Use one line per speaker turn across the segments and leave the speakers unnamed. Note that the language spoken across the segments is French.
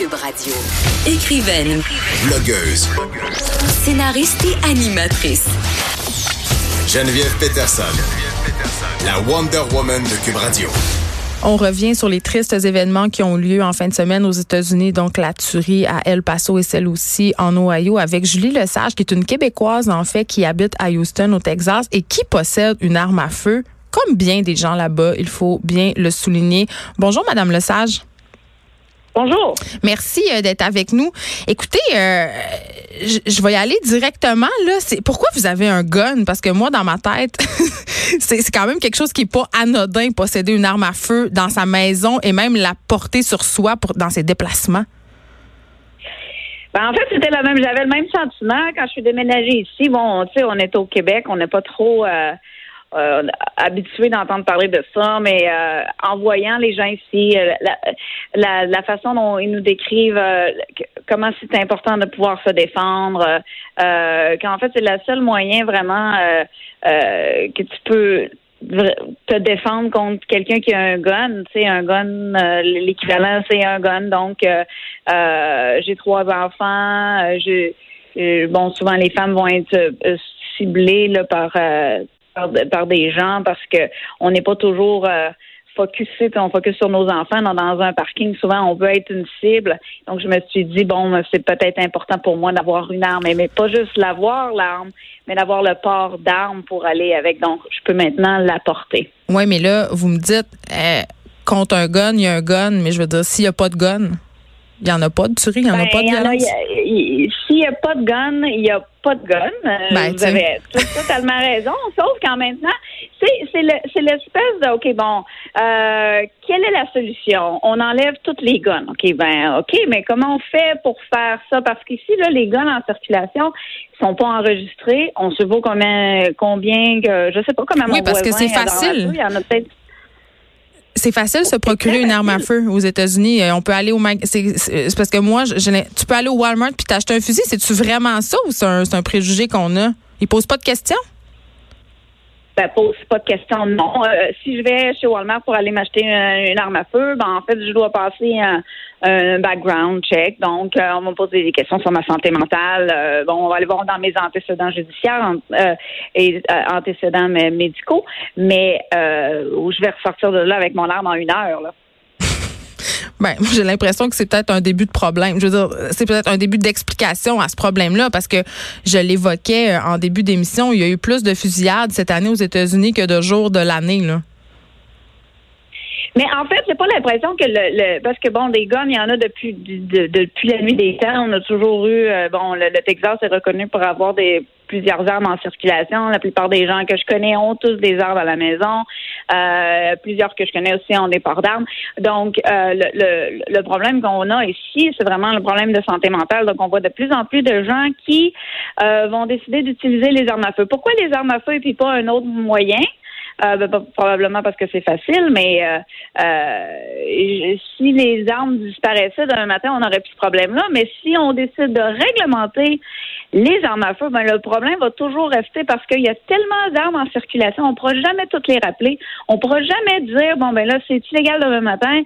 Cube Radio. Écrivaine,
Blogueuse.
scénariste et animatrice.
Geneviève Peterson. La Wonder Woman de Cube Radio.
On revient sur les tristes événements qui ont lieu en fin de semaine aux États-Unis, donc la tuerie à El Paso et celle aussi en Ohio, avec Julie Lesage, qui est une Québécoise en fait, qui habite à Houston, au Texas, et qui possède une arme à feu, comme bien des gens là-bas, il faut bien le souligner. Bonjour, Madame Lesage.
Bonjour.
Merci euh, d'être avec nous. Écoutez, euh, je, je vais y aller directement. Là, c'est pourquoi vous avez un gun? Parce que moi, dans ma tête, c'est c'est quand même quelque chose qui est pas anodin posséder une arme à feu dans sa maison et même la porter sur soi pour dans ses déplacements.
Ben, en fait, c'était le même. J'avais le même sentiment quand je suis déménagée ici. Bon, tu sais, on est au Québec, on n'est pas trop euh, euh, habitué d'entendre parler de ça, mais euh, en voyant les gens ici, euh, la, la, la façon dont ils nous décrivent euh, comment c'est important de pouvoir se défendre, euh, qu'en fait c'est le seul moyen vraiment que tu peux te défendre contre quelqu'un qui a un gun, tu sais, un gun, euh, l'équivalent c'est un gun. Donc, euh, j'ai trois enfants, euh, bon, souvent les femmes vont être ciblées là, par, par par des gens parce que on n'est pas toujours euh, focusé, on focus sur nos enfants. Dans, dans un parking, souvent, on veut être une cible. Donc, je me suis dit, bon, c'est peut-être important pour moi d'avoir une arme, mais, mais pas juste l'avoir, l'arme, mais d'avoir le port d'arme pour aller avec. Donc, je peux maintenant la porter.
Oui, mais là, vous me dites euh, contre un gun, il y a un gun, mais je veux dire, s'il n'y a pas de gun, il n'y en a pas de tuerie, il n'y en a
Ben,
pas de
il y en a-
violence.
y a- S'il n'y a pas de gun, il n'y a pas de gun. Euh,
Ben,
vous avez totalement raison. Sauf qu'en maintenant, c'est c'est le- c'est l'espèce de OK, bon, euh, quelle est la solution? On enlève toutes les guns. OK, ben OK, mais comment on fait pour faire ça? Parce qu'ici, là, les guns en circulation sont pas enregistrés. On se vaut combien, combien que je sais pas comment
Oui,
mon
parce que c'est facile.
Il y en a peut-être
C'est facile de se
c'est
procurer une arme à feu aux États-Unis. Euh, On peut aller au mag... c'est c'est- c'est parce que moi, je, je n'ai- tu peux aller au Walmart puis t'acheter un fusil. C'est-tu vraiment ça ou c'est un, c'est un préjugé qu'on a? Ils posent pas de questions?
Ben, pose pas de question, non. Euh, si je vais chez Walmart pour aller m'acheter une, arme à feu, ben, en fait, je dois passer un, un background check. Donc, euh, on va me poser des questions sur ma santé mentale. Euh, bon, on va aller voir dans mes antécédents judiciaires euh, et euh, antécédents mé- médicaux, mais euh, où je vais ressortir de là avec mon arme en une heure. Là.
Ben, j'ai l'impression que c'est peut-être un début de problème. Je veux dire, c'est peut-être un début d'explication à ce problème-là parce que je l'évoquais euh, en début d'émission. Il y a eu plus de fusillades cette année aux États-Unis que de jours de l'année, là.
Mais en fait, j'ai pas l'impression que le, parce que bon, des guns, il y en a depuis de- depuis la nuit des temps. On a toujours eu euh, bon, le, le Texas est reconnu pour avoir des plusieurs armes en circulation. La plupart des gens que je connais ont tous des armes à la maison. Euh, plusieurs que je connais aussi ont des ports d'armes. Donc, euh, le, le, le problème qu'on a ici, c'est vraiment le problème de santé mentale. Donc, on voit de plus en plus de gens qui euh, vont décider d'utiliser les armes à feu. Pourquoi les armes à feu et puis pas un autre moyen? Euh, ben, probablement parce que c'est facile, mais euh, euh, si les armes disparaissaient d'un matin, on n'aurait plus ce problème-là. Mais si on décide de réglementer les armes à feu, ben, le problème va toujours rester parce qu'il y a tellement d'armes en circulation, on ne pourra jamais toutes les rappeler. On ne pourra jamais dire bon ben là c'est illégal demain matin,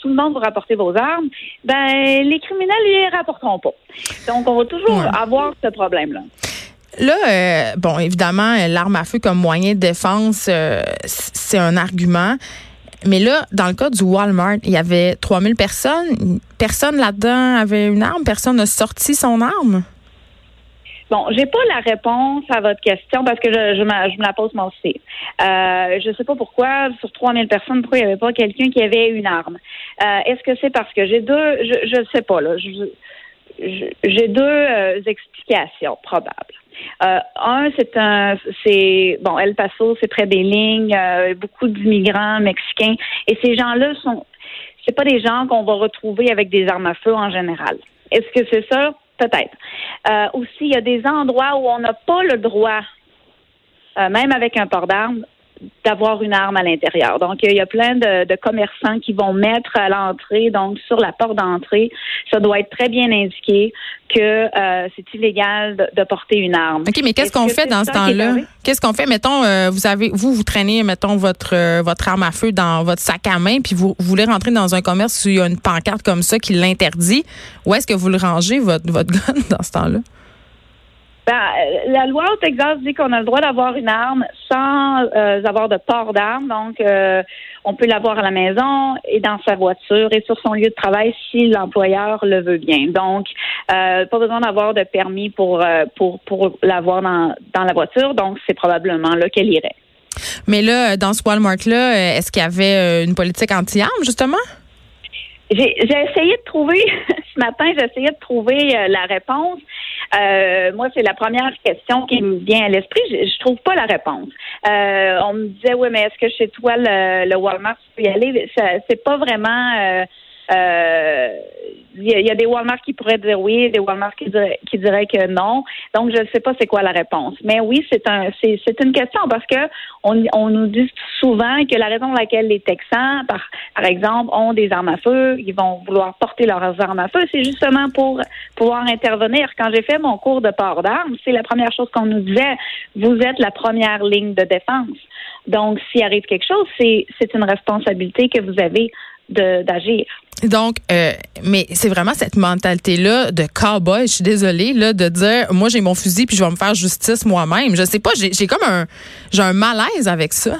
tout le monde va rapporter vos armes. Ben les criminels ne les rapporteront pas. Donc on va toujours
Ouais.
avoir ce problème-là.
Là, euh, bon, évidemment, euh, l'arme à feu comme moyen de défense, euh, c'est un argument. Mais là, dans le cas du Walmart, il y avait 3000 personnes. Personne là-dedans avait une arme? Personne n'a sorti son arme?
Bon, j'ai pas la réponse à votre question parce que je, me, la pose moi aussi. Euh, je sais pas pourquoi, sur 3000 personnes, pourquoi il n'y avait pas quelqu'un qui avait une arme? Euh, Est-ce que c'est parce que j'ai deux, je, je sais pas, là. J'ai deux explications probables. Euh, un, c'est un, c'est bon, El Paso, c'est près des lignes, euh, beaucoup d'immigrants mexicains, et ces gens-là sont, c'est pas des gens qu'on va retrouver avec des armes à feu en général. Est-ce que c'est ça? Peut-être. Euh, aussi, il y a des endroits où on n'a pas le droit, même avec un port d'armes, d'avoir une arme à l'intérieur. Donc, il y a plein de, de, commerçants qui vont mettre à l'entrée, donc sur la porte d'entrée, ça doit être très bien indiqué que euh, c'est illégal de, de, porter une arme.
OK, mais qu'est-ce qu'on fait dans ce temps-là? Qu'est-ce qu'on fait? Mettons, euh, vous avez, vous, vous traînez, mettons, votre, euh, votre arme à feu dans votre sac à main, puis vous, vous, voulez rentrer dans un commerce où il y a une pancarte comme ça qui l'interdit. Où est-ce que vous le rangez, votre, votre gun, dans ce temps-là?
Ben, euh, la loi au Texas dit qu'on a le droit d'avoir une arme sans euh, avoir de port d'arme. Donc, euh, on peut l'avoir à la maison et dans sa voiture et sur son lieu de travail si l'employeur le veut bien. Donc, pas besoin d'avoir de permis pour pour pour l'avoir dans dans la voiture. Donc, c'est probablement là qu'elle irait.
Mais là, dans ce Walmart-là, est-ce qu'il y avait une politique anti-armes, justement?
J'ai essayé de trouver, ce matin, j'ai essayé de trouver la réponse. Euh, moi, c'est la première question qui me vient à l'esprit. Je, je trouve pas la réponse. Euh, on me disait, oui, mais est-ce que chez toi, le, le Walmart, tu peux y aller? C'est pas vraiment... Euh, euh, il y, a des Walmart qui pourraient dire oui, des Walmart qui diraient, que non. Donc, je ne sais pas c'est quoi la réponse. Mais oui, c'est un, une question parce que on, nous dit souvent que la raison pour laquelle les Texans, par, exemple, ont des armes à feu, ils vont vouloir porter leurs armes à feu, c'est justement pour pouvoir intervenir. Quand j'ai fait mon cours de port d'armes, c'est la première chose qu'on nous disait. Vous êtes la première ligne de défense. Donc, s'il arrive quelque chose, c'est une responsabilité que vous avez d'agir.
Donc, euh, mais c'est vraiment cette mentalité-là de cowboy, je suis désolée, là, de dire, moi, j'ai mon fusil puis je vais me faire justice moi-même. Je sais pas, j'ai comme un, j'ai un malaise avec ça.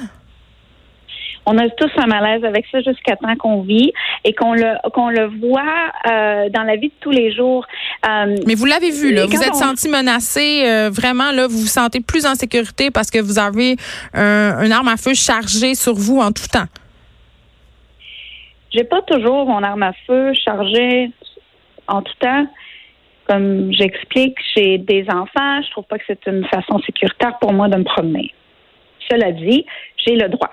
On a tous un malaise avec ça jusqu'à temps qu'on vit et qu'on le qu'on le voit euh, dans la vie de tous les jours.
Euh, mais vous l'avez vu là, vous êtes senti menacé, euh, vraiment là, vous vous sentez plus en sécurité parce que vous avez un, un arme à feu chargée sur vous en tout temps.
J'ai pas toujours mon arme à feu chargée en tout temps. Comme j'explique, j'ai des enfants, je trouve pas que c'est une façon sécuritaire pour moi de me promener. Cela dit, j'ai le droit.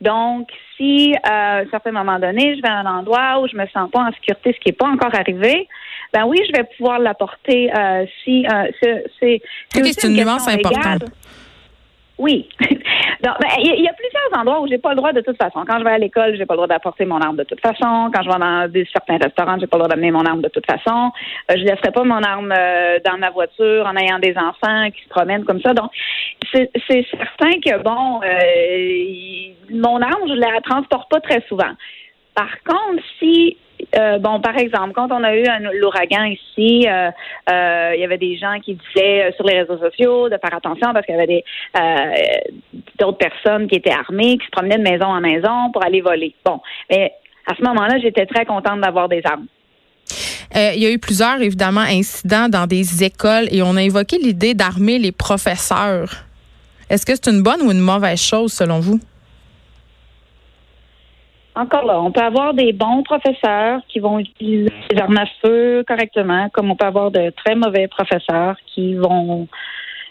Donc, si euh, à un certain moment donné, je vais à un endroit où je me sens pas en sécurité, ce qui n'est pas encore arrivé, ben oui, je vais pouvoir l'apporter euh, si euh, c'est
c'est une, nuance importante.
Oui. Ben, il y, a plusieurs endroits où j'ai pas le droit de toute façon. Quand je vais à l'école, j'ai pas le droit d'apporter mon arme de toute façon. Quand je vais dans des, certains restaurants, j'ai pas le droit d'amener mon arme de toute façon. Euh, je laisserai pas mon arme euh, dans ma voiture en ayant des enfants qui se promènent comme ça. Donc, c'est certain que bon, euh, mon arme, je la transporte pas très souvent. Par contre, si euh, bon, par exemple, quand on a eu l'ouragan ici, euh, euh, il y avait des gens qui disaient sur les réseaux sociaux de faire attention parce qu'il y avait des d'autres personnes qui étaient armées, qui se promenaient de maison en maison pour aller voler. Bon, mais à ce moment-là, j'étais très contente d'avoir des armes.
il y a eu plusieurs, évidemment, incidents dans des écoles et on a évoqué l'idée d'armer les professeurs. Est-ce que c'est une bonne ou une mauvaise chose selon vous?
Encore là, on peut avoir des bons professeurs qui vont utiliser les armes à feu correctement, comme on peut avoir de très mauvais professeurs qui vont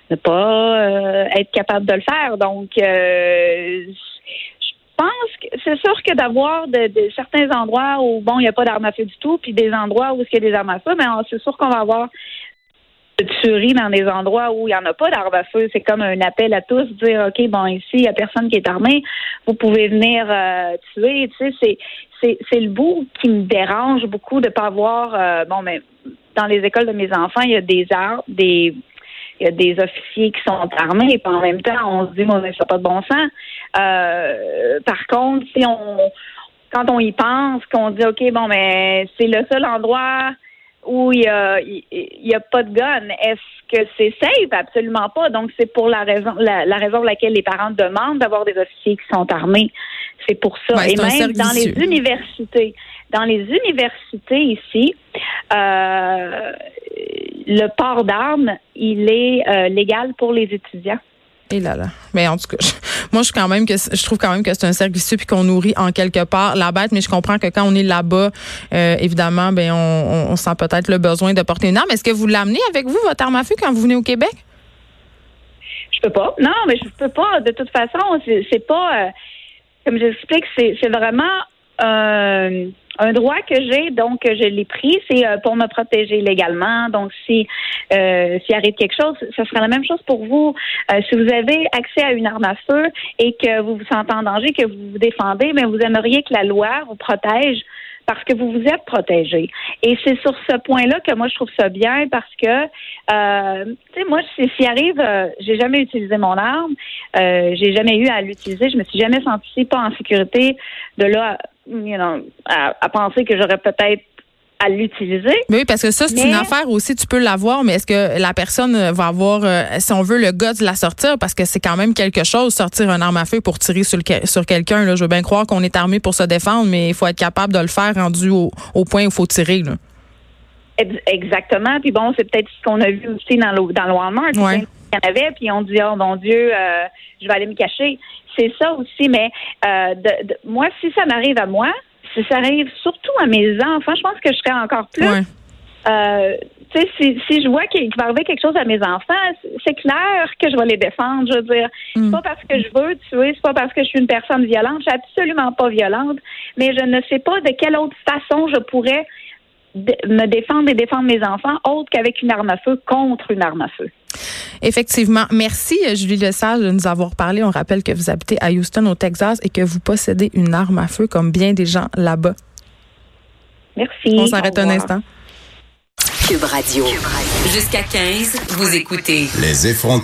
ne pas euh, être capables de le faire. Donc, euh, je pense que c'est sûr que d'avoir de, certains endroits où bon, il n'y a pas d'armes à feu du tout, puis des endroits où il y a des armes à feu, mais c'est sûr qu'on va avoir de tueries dans des endroits où il n'y en a pas d'armes à feu. C'est comme un appel à tous, dire OK, bon, ici, il n'y a personne qui est armé, vous pouvez venir euh, tuer. Tu sais, c'est, c'est, le bout qui me dérange beaucoup de ne pas avoir euh, bon mais dans les écoles de mes enfants, il y a des armes, des il y a des officiers qui sont armés, et en même temps, on se dit, bon, ça n'a pas de bon sens. Euh, par contre, si on quand on y pense, qu'on dit OK, bon, mais c'est le seul endroit où il y a, il y a pas de gun. Est-ce que c'est safe? Absolument pas. Donc, c'est pour la raison, la, raison pour laquelle les parents demandent d'avoir des officiers qui sont armés. C'est pour ça. Et même dans les universités. Dans les universités ici, euh, le port d'armes, il est euh, légal pour les étudiants.
Et là là. Mais en tout cas, moi je quand même que je trouve quand même que c'est un cercle vicieux puis qu'on nourrit en quelque part la bête, mais je comprends que quand on est là-bas, euh, évidemment, ben on, on, sent peut-être le besoin de porter une arme. Est-ce que vous l'amenez avec vous votre arme à feu quand vous venez au Québec?
Je peux pas. Non, mais je peux pas. De toute façon, c'est pas euh, comme j'explique, c'est vraiment euh, un droit que j'ai, donc je l'ai pris, c'est euh, pour me protéger légalement. Donc, si euh, s'il arrive quelque chose, ce sera la même chose pour vous. Euh, si vous avez accès à une arme à feu et que vous vous sentez en danger, que vous vous défendez, mais vous aimeriez que la loi vous protège parce que vous vous êtes protégé. Et c'est sur ce point-là que moi je trouve ça bien parce que euh, tu sais moi s'il arrive euh, j'ai jamais utilisé mon arme, euh, j'ai jamais eu à l'utiliser, je me suis jamais sentie pas en sécurité de là you know, à, à penser que j'aurais peut-être à l'utiliser.
Oui, parce que ça, c'est une affaire aussi, tu peux l'avoir, mais est-ce que la personne va avoir, euh, si on veut, le gars de la sortir? Parce que c'est quand même quelque chose, sortir un arme à feu pour tirer sur, sur quelqu'un. Je veux bien croire qu'on est armé pour se défendre, mais il faut être capable de le faire rendu au, point où il faut tirer. Là.
Exactement. Puis bon, c'est peut-être ce qu'on a vu aussi dans le, dans le Walmart. Il y en avait, puis on dit, oh mon Dieu, euh, je vais aller me cacher. C'est ça aussi, mais euh, de, moi, si ça m'arrive à moi, si ça arrive surtout à mes enfants, je pense que je serais encore plus. Euh, tu sais, si, si je vois qu'il va arriver quelque chose à mes enfants, c'est clair que je vais les défendre. Je veux dire, c'est mm. pas parce que je veux tuer, c'est pas parce que je suis une personne violente. Je suis absolument pas violente, mais je ne sais pas de quelle autre façon je pourrais me défendre et défendre mes enfants autre qu'avec une arme à feu contre une arme à feu.
Effectivement. Merci, Julie Lesage, de nous avoir parlé. On rappelle que vous habitez à Houston, au Texas, et que vous possédez une arme à feu comme bien des gens là-bas.
Merci.
On s'arrête un instant.
Cube Radio. Jusqu'à 15, vous écoutez.
Les effrontés.